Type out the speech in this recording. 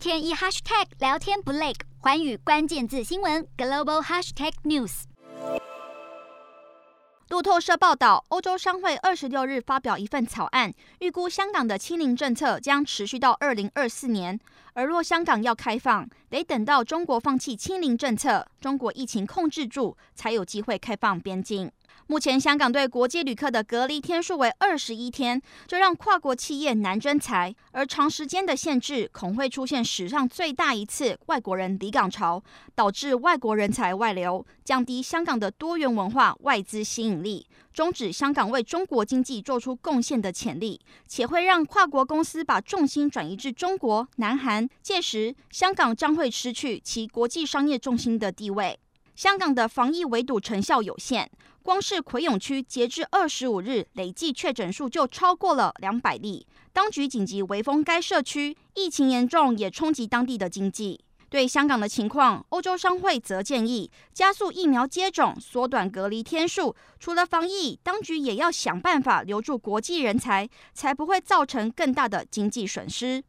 天一 hashtag 聊天不累，环宇关键字新闻 global hashtag news。路透社报道，欧洲商会二十六日发表一份草案，预估香港的清零政策将持续到二零二四年。而若香港要开放，得等到中国放弃清零政策，中国疫情控制住，才有机会开放边境。目前香港对国际旅客的隔离天数为二十一天，这让跨国企业难征才。而长时间的限制，恐会出现史上最大一次外国人离港潮，导致外国人才外流，降低香港的多元文化外资吸引力，终止香港为中国经济做出贡献的潜力，且会让跨国公司把重心转移至中国、南韩。届时，香港将会失去其国际商业中心的地位。香港的防疫围堵成效有限，光是葵涌区截至二十五日累计确诊数就超过了两百例。当局紧急围封该社区，疫情严重也冲击当地的经济。对香港的情况，欧洲商会则建议加速疫苗接种，缩短隔离天数。除了防疫，当局也要想办法留住国际人才，才不会造成更大的经济损失。